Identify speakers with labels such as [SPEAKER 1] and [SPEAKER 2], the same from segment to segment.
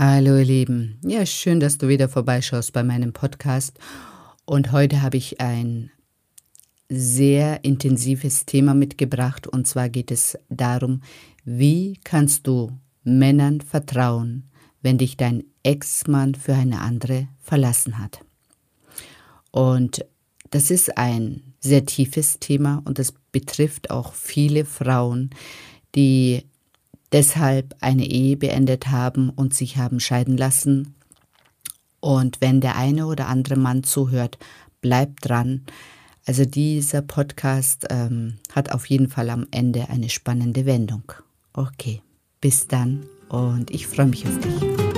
[SPEAKER 1] Hallo ihr Lieben. Ja, schön, dass du wieder vorbeischaust bei meinem Podcast. Und heute habe ich ein sehr intensives Thema mitgebracht. Und zwar geht es darum, wie kannst du Männern vertrauen, wenn dich dein Ex-Mann für eine andere verlassen hat. Und das ist ein sehr tiefes Thema und es betrifft auch viele Frauen, die deshalb eine Ehe beendet haben und sich haben scheiden lassen. Und wenn der eine oder andere Mann zuhört, bleibt dran. Also dieser Podcast ähm, hat auf jeden Fall am Ende eine spannende Wendung. Okay, bis dann und ich freue mich auf dich.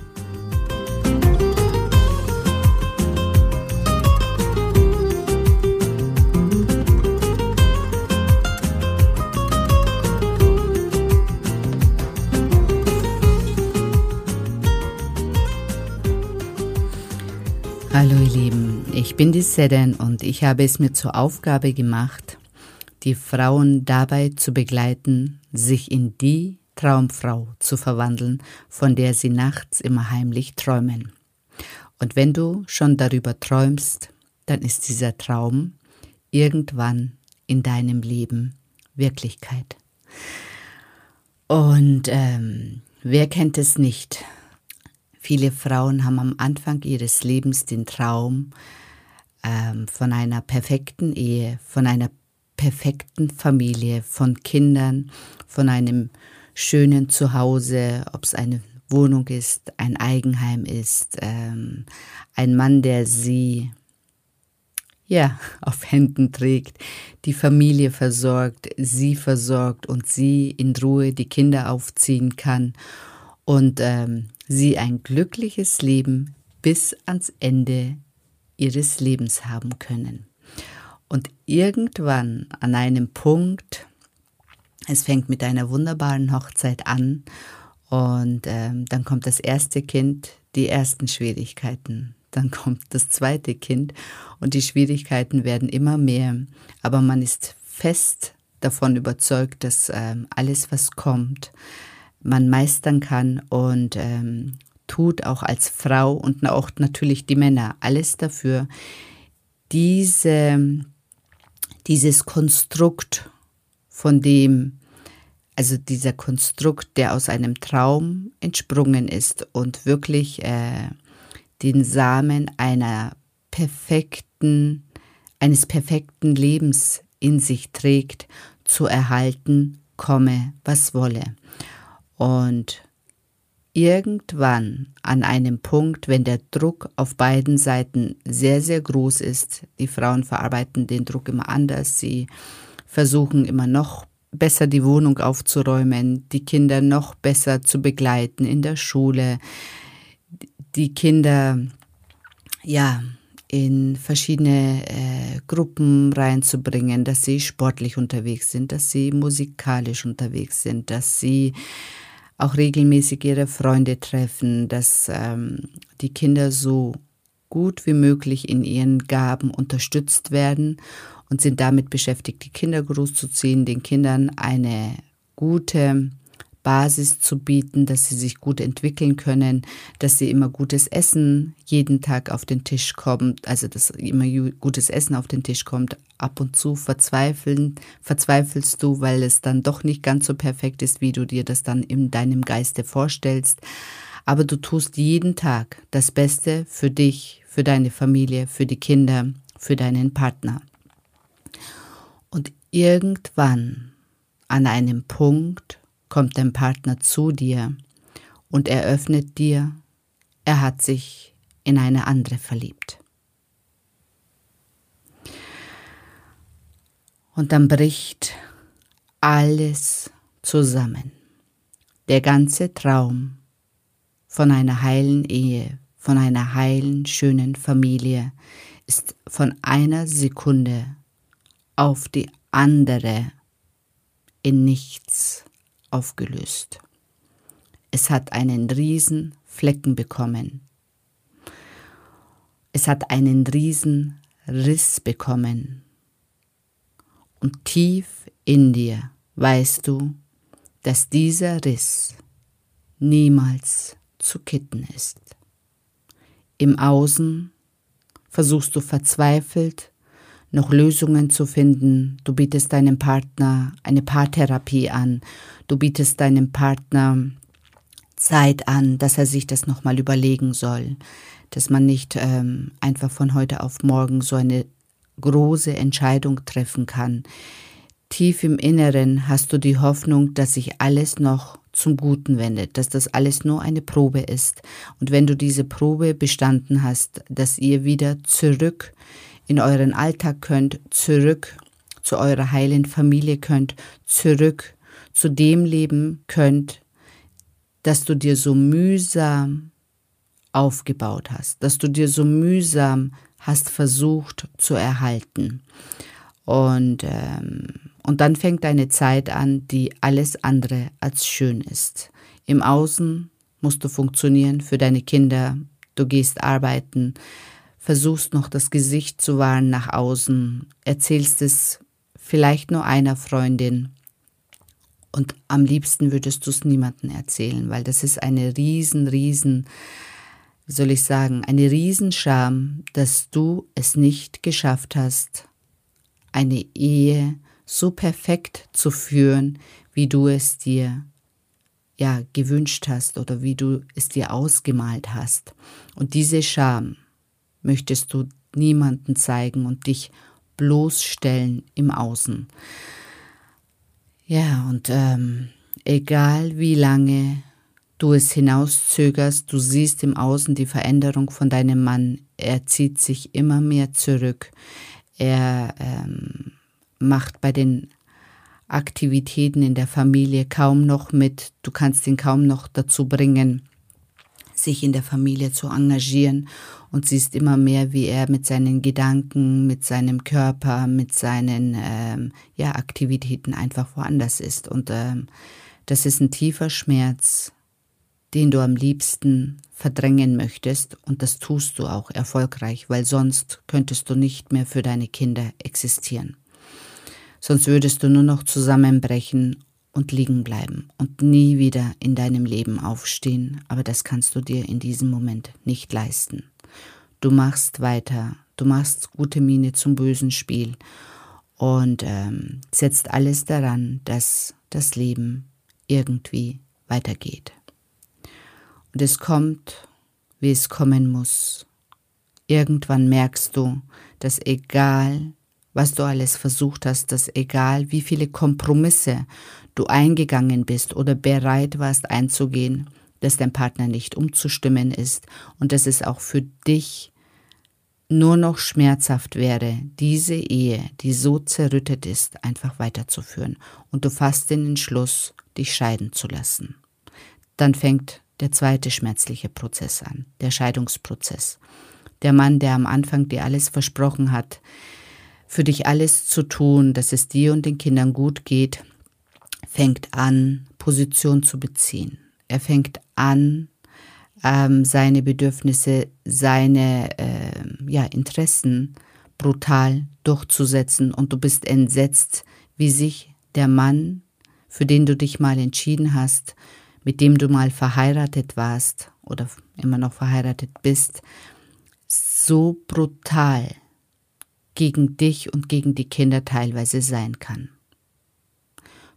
[SPEAKER 1] Hallo ihr Lieben, ich bin die Seden und ich habe es mir zur Aufgabe gemacht, die Frauen dabei zu begleiten, sich in die Traumfrau zu verwandeln, von der sie nachts immer heimlich träumen. Und wenn du schon darüber träumst, dann ist dieser Traum irgendwann in deinem Leben Wirklichkeit. Und ähm, wer kennt es nicht? Viele Frauen haben am Anfang ihres Lebens den Traum ähm, von einer perfekten Ehe, von einer perfekten Familie, von Kindern, von einem schönen Zuhause, ob es eine Wohnung ist, ein Eigenheim ist, ähm, ein Mann, der sie ja auf Händen trägt, die Familie versorgt, sie versorgt und sie in Ruhe die Kinder aufziehen kann und ähm, sie ein glückliches Leben bis ans Ende ihres Lebens haben können. Und irgendwann an einem Punkt, es fängt mit einer wunderbaren Hochzeit an und ähm, dann kommt das erste Kind, die ersten Schwierigkeiten. Dann kommt das zweite Kind und die Schwierigkeiten werden immer mehr. Aber man ist fest davon überzeugt, dass ähm, alles, was kommt, man meistern kann und ähm, tut auch als Frau und auch natürlich die Männer alles dafür, diese, dieses Konstrukt, von dem, also dieser Konstrukt, der aus einem Traum entsprungen ist und wirklich äh, den Samen einer perfekten, eines perfekten Lebens in sich trägt, zu erhalten, komme, was wolle. Und irgendwann an einem Punkt, wenn der Druck auf beiden Seiten sehr, sehr groß ist, die Frauen verarbeiten den Druck immer anders, sie versuchen immer noch besser die Wohnung aufzuräumen, die Kinder noch besser zu begleiten in der Schule, die Kinder ja in verschiedene äh, Gruppen reinzubringen, dass sie sportlich unterwegs sind, dass sie musikalisch unterwegs sind, dass sie auch regelmäßig ihre Freunde treffen, dass ähm, die Kinder so gut wie möglich in ihren Gaben unterstützt werden und sind damit beschäftigt, die Kinder großzuziehen, den Kindern eine gute Basis zu bieten, dass sie sich gut entwickeln können, dass sie immer gutes Essen jeden Tag auf den Tisch kommt, also dass immer gutes Essen auf den Tisch kommt. Ab und zu verzweifeln, verzweifelst du, weil es dann doch nicht ganz so perfekt ist, wie du dir das dann in deinem Geiste vorstellst. Aber du tust jeden Tag das Beste für dich, für deine Familie, für die Kinder, für deinen Partner. Irgendwann an einem Punkt kommt dein Partner zu dir und eröffnet dir, er hat sich in eine andere verliebt. Und dann bricht alles zusammen. Der ganze Traum von einer heilen Ehe, von einer heilen, schönen Familie ist von einer Sekunde auf die andere in nichts aufgelöst. Es hat einen riesen Flecken bekommen. Es hat einen riesen Riss bekommen. Und tief in dir weißt du, dass dieser Riss niemals zu kitten ist. Im Außen versuchst du verzweifelt noch Lösungen zu finden. Du bietest deinem Partner eine Paartherapie an. Du bietest deinem Partner Zeit an, dass er sich das nochmal überlegen soll. Dass man nicht ähm, einfach von heute auf morgen so eine große Entscheidung treffen kann. Tief im Inneren hast du die Hoffnung, dass sich alles noch zum Guten wendet, dass das alles nur eine Probe ist. Und wenn du diese Probe bestanden hast, dass ihr wieder zurück in euren Alltag könnt, zurück zu eurer heilen Familie könnt, zurück zu dem Leben könnt, das du dir so mühsam aufgebaut hast, dass du dir so mühsam hast versucht zu erhalten. Und, ähm, und dann fängt eine Zeit an, die alles andere als schön ist. Im Außen musst du funktionieren für deine Kinder, du gehst arbeiten, versuchst noch das Gesicht zu wahren nach außen, erzählst es vielleicht nur einer Freundin und am liebsten würdest du es niemandem erzählen, weil das ist eine riesen, riesen, wie soll ich sagen, eine Riesenscham, dass du es nicht geschafft hast, eine Ehe so perfekt zu führen, wie du es dir ja gewünscht hast oder wie du es dir ausgemalt hast. Und diese Scham, möchtest du niemanden zeigen und dich bloßstellen im Außen. Ja, und ähm, egal wie lange du es hinauszögerst, du siehst im Außen die Veränderung von deinem Mann. Er zieht sich immer mehr zurück. Er ähm, macht bei den Aktivitäten in der Familie kaum noch mit. Du kannst ihn kaum noch dazu bringen, sich in der Familie zu engagieren und siehst immer mehr, wie er mit seinen Gedanken, mit seinem Körper, mit seinen ähm, ja, Aktivitäten einfach woanders ist. Und ähm, das ist ein tiefer Schmerz, den du am liebsten verdrängen möchtest und das tust du auch erfolgreich, weil sonst könntest du nicht mehr für deine Kinder existieren. Sonst würdest du nur noch zusammenbrechen und liegen bleiben und nie wieder in deinem Leben aufstehen, aber das kannst du dir in diesem Moment nicht leisten. Du machst weiter, du machst gute Miene zum bösen Spiel und ähm, setzt alles daran, dass das Leben irgendwie weitergeht. Und es kommt, wie es kommen muss. Irgendwann merkst du, dass egal, was du alles versucht hast, dass egal, wie viele Kompromisse du eingegangen bist oder bereit warst einzugehen, dass dein Partner nicht umzustimmen ist und dass es auch für dich nur noch schmerzhaft wäre, diese Ehe, die so zerrüttet ist, einfach weiterzuführen und du fasst den Entschluss, dich scheiden zu lassen. Dann fängt der zweite schmerzliche Prozess an, der Scheidungsprozess. Der Mann, der am Anfang dir alles versprochen hat, für dich alles zu tun, dass es dir und den Kindern gut geht, fängt an, Position zu beziehen. Er fängt an, ähm, seine Bedürfnisse, seine äh, ja, Interessen brutal durchzusetzen und du bist entsetzt, wie sich der Mann für den du dich mal entschieden hast, mit dem du mal verheiratet warst oder immer noch verheiratet bist, so brutal gegen dich und gegen die Kinder teilweise sein kann.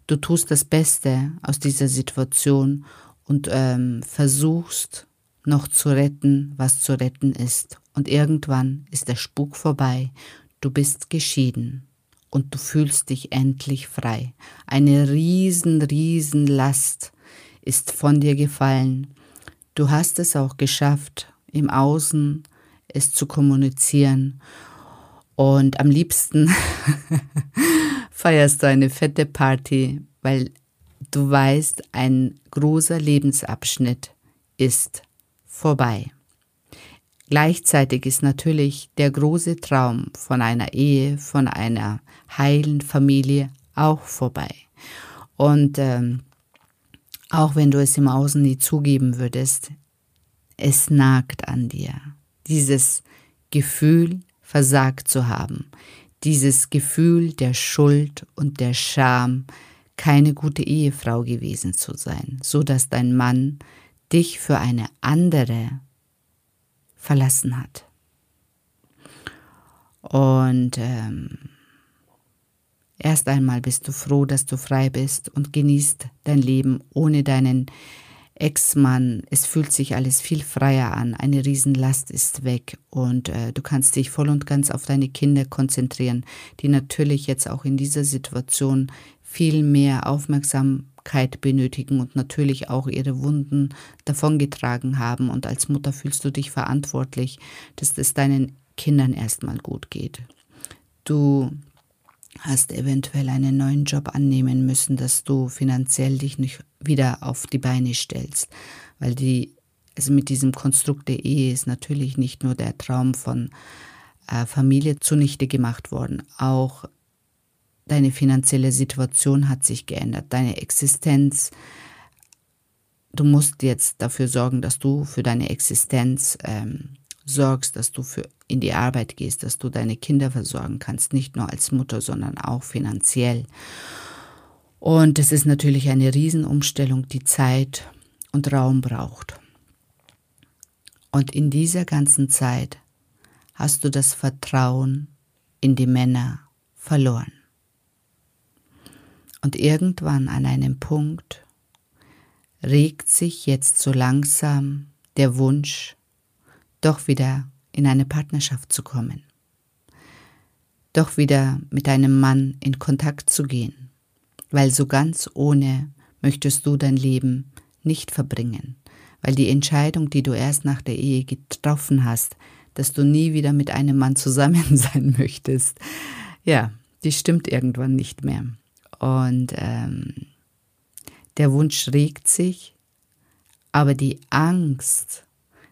[SPEAKER 1] Du tust das Beste aus dieser Situation und ähm, versuchst noch zu retten, was zu retten ist. Und irgendwann ist der Spuk vorbei, du bist geschieden und du fühlst dich endlich frei. Eine riesen, riesen Last ist von dir gefallen. Du hast es auch geschafft, im Außen es zu kommunizieren. Und am liebsten feierst du eine fette Party, weil du weißt, ein großer Lebensabschnitt ist vorbei. Gleichzeitig ist natürlich der große Traum von einer Ehe, von einer heilen Familie auch vorbei. Und ähm, auch wenn du es im Außen nie zugeben würdest, es nagt an dir. Dieses Gefühl, versagt zu haben, dieses Gefühl der Schuld und der Scham, keine gute Ehefrau gewesen zu sein, so dass dein Mann dich für eine andere verlassen hat. Und ähm, erst einmal bist du froh, dass du frei bist und genießt dein Leben ohne deinen Ex-Mann. Es fühlt sich alles viel freier an. Eine Riesenlast ist weg und äh, du kannst dich voll und ganz auf deine Kinder konzentrieren, die natürlich jetzt auch in dieser Situation viel mehr Aufmerksamkeit benötigen und natürlich auch ihre Wunden davongetragen haben. Und als Mutter fühlst du dich verantwortlich, dass es deinen Kindern erstmal gut geht. Du hast eventuell einen neuen Job annehmen müssen, dass du finanziell dich nicht wieder auf die Beine stellst, weil die also mit diesem Konstrukt der Ehe ist natürlich nicht nur der Traum von äh, Familie zunichte gemacht worden, auch deine finanzielle Situation hat sich geändert, deine Existenz. Du musst jetzt dafür sorgen, dass du für deine Existenz ähm, sorgst, dass du für in die Arbeit gehst, dass du deine Kinder versorgen kannst, nicht nur als Mutter, sondern auch finanziell. Und es ist natürlich eine Riesenumstellung, die Zeit und Raum braucht. Und in dieser ganzen Zeit hast du das Vertrauen in die Männer verloren. Und irgendwann an einem Punkt regt sich jetzt so langsam der Wunsch, doch wieder in eine Partnerschaft zu kommen, doch wieder mit einem Mann in Kontakt zu gehen, weil so ganz ohne möchtest du dein Leben nicht verbringen, weil die Entscheidung, die du erst nach der Ehe getroffen hast, dass du nie wieder mit einem Mann zusammen sein möchtest, ja, die stimmt irgendwann nicht mehr. Und ähm, der Wunsch regt sich, aber die Angst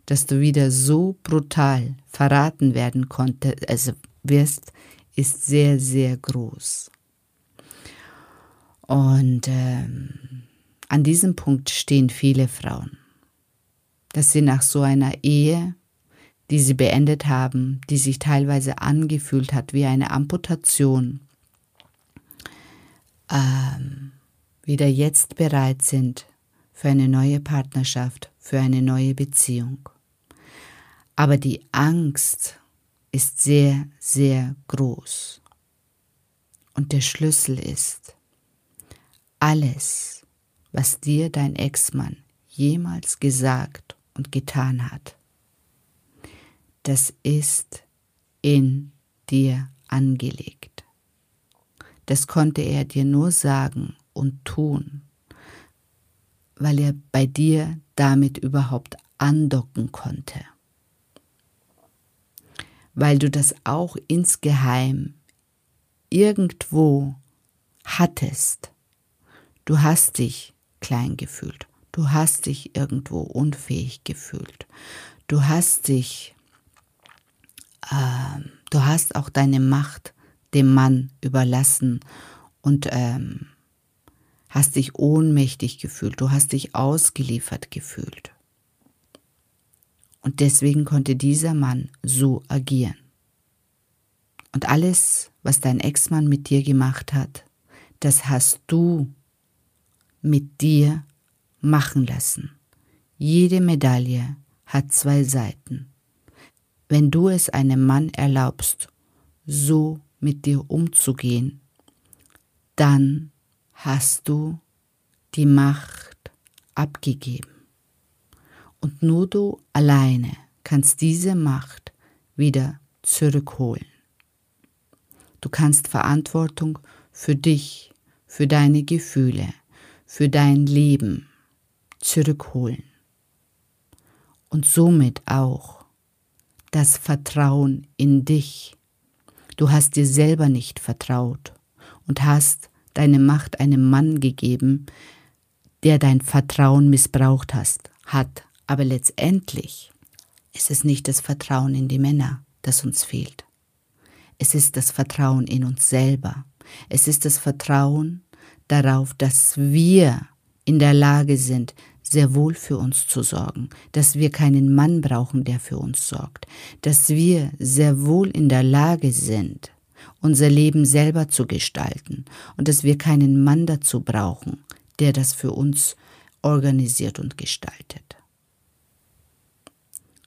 [SPEAKER 1] dass du wieder so brutal verraten werden konnte, also wirst, ist sehr, sehr groß. Und ähm, an diesem Punkt stehen viele Frauen, dass sie nach so einer Ehe, die sie beendet haben, die sich teilweise angefühlt hat wie eine Amputation, ähm, wieder jetzt bereit sind für eine neue Partnerschaft, für eine neue Beziehung. Aber die Angst ist sehr, sehr groß. Und der Schlüssel ist, alles, was dir dein Ex-Mann jemals gesagt und getan hat, das ist in dir angelegt. Das konnte er dir nur sagen und tun, weil er bei dir damit überhaupt andocken konnte weil du das auch insgeheim irgendwo hattest. Du hast dich klein gefühlt. Du hast dich irgendwo unfähig gefühlt. Du hast dich, äh, du hast auch deine Macht dem Mann überlassen und ähm, hast dich ohnmächtig gefühlt. Du hast dich ausgeliefert gefühlt. Und deswegen konnte dieser Mann so agieren. Und alles, was dein Ex-Mann mit dir gemacht hat, das hast du mit dir machen lassen. Jede Medaille hat zwei Seiten. Wenn du es einem Mann erlaubst, so mit dir umzugehen, dann hast du die Macht abgegeben. Und nur du alleine kannst diese Macht wieder zurückholen. Du kannst Verantwortung für dich, für deine Gefühle, für dein Leben zurückholen. Und somit auch das Vertrauen in dich. Du hast dir selber nicht vertraut und hast deine Macht einem Mann gegeben, der dein Vertrauen missbraucht hast, hat. Aber letztendlich ist es nicht das Vertrauen in die Männer, das uns fehlt. Es ist das Vertrauen in uns selber. Es ist das Vertrauen darauf, dass wir in der Lage sind, sehr wohl für uns zu sorgen, dass wir keinen Mann brauchen, der für uns sorgt, dass wir sehr wohl in der Lage sind, unser Leben selber zu gestalten und dass wir keinen Mann dazu brauchen, der das für uns organisiert und gestaltet.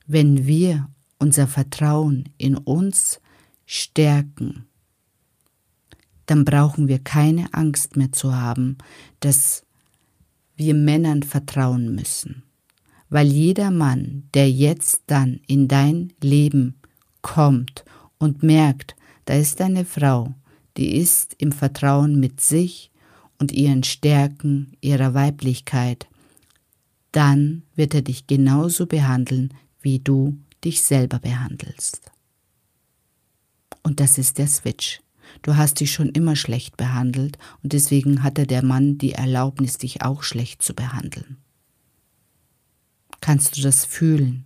[SPEAKER 1] Wenn wir unser Vertrauen in uns stärken, dann brauchen wir keine Angst mehr zu haben, dass wir Männern vertrauen müssen. Weil jeder Mann, der jetzt dann in dein Leben kommt und merkt, da ist eine Frau, die ist im Vertrauen mit sich und ihren Stärken, ihrer Weiblichkeit, dann wird er dich genauso behandeln, wie du dich selber behandelst. Und das ist der Switch. Du hast dich schon immer schlecht behandelt und deswegen hatte der Mann die Erlaubnis, dich auch schlecht zu behandeln. Kannst du das fühlen?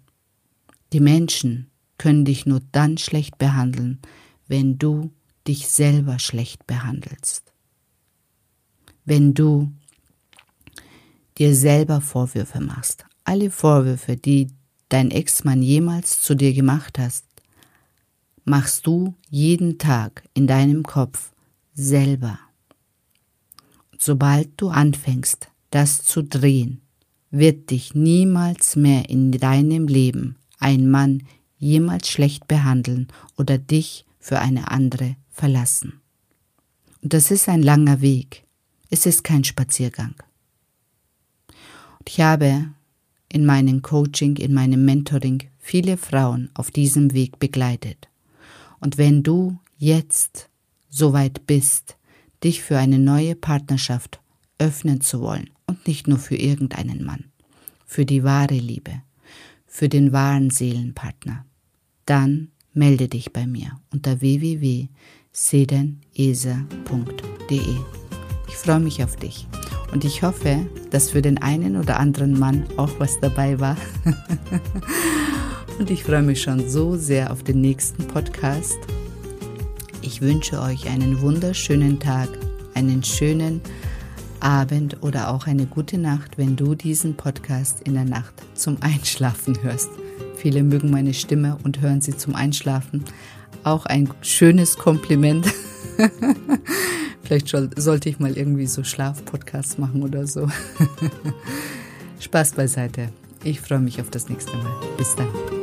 [SPEAKER 1] Die Menschen können dich nur dann schlecht behandeln, wenn du dich selber schlecht behandelst. Wenn du dir selber Vorwürfe machst. Alle Vorwürfe, die dein Ex-Mann jemals zu dir gemacht hast, machst du jeden Tag in deinem Kopf selber. Sobald du anfängst, das zu drehen, wird dich niemals mehr in deinem Leben ein Mann jemals schlecht behandeln oder dich für eine andere verlassen. Und das ist ein langer Weg. Es ist kein Spaziergang. Und ich habe in meinem Coaching, in meinem Mentoring viele Frauen auf diesem Weg begleitet. Und wenn du jetzt soweit bist, dich für eine neue Partnerschaft öffnen zu wollen und nicht nur für irgendeinen Mann, für die wahre Liebe, für den wahren Seelenpartner, dann melde dich bei mir unter www.sedenesa.de. Ich freue mich auf dich und ich hoffe, dass für den einen oder anderen Mann auch was dabei war. und ich freue mich schon so sehr auf den nächsten Podcast. Ich wünsche euch einen wunderschönen Tag, einen schönen Abend oder auch eine gute Nacht, wenn du diesen Podcast in der Nacht zum Einschlafen hörst. Viele mögen meine Stimme und hören sie zum Einschlafen. Auch ein schönes Kompliment. Vielleicht sollte ich mal irgendwie so Schlafpodcasts machen oder so. Spaß beiseite. Ich freue mich auf das nächste Mal. Bis dann.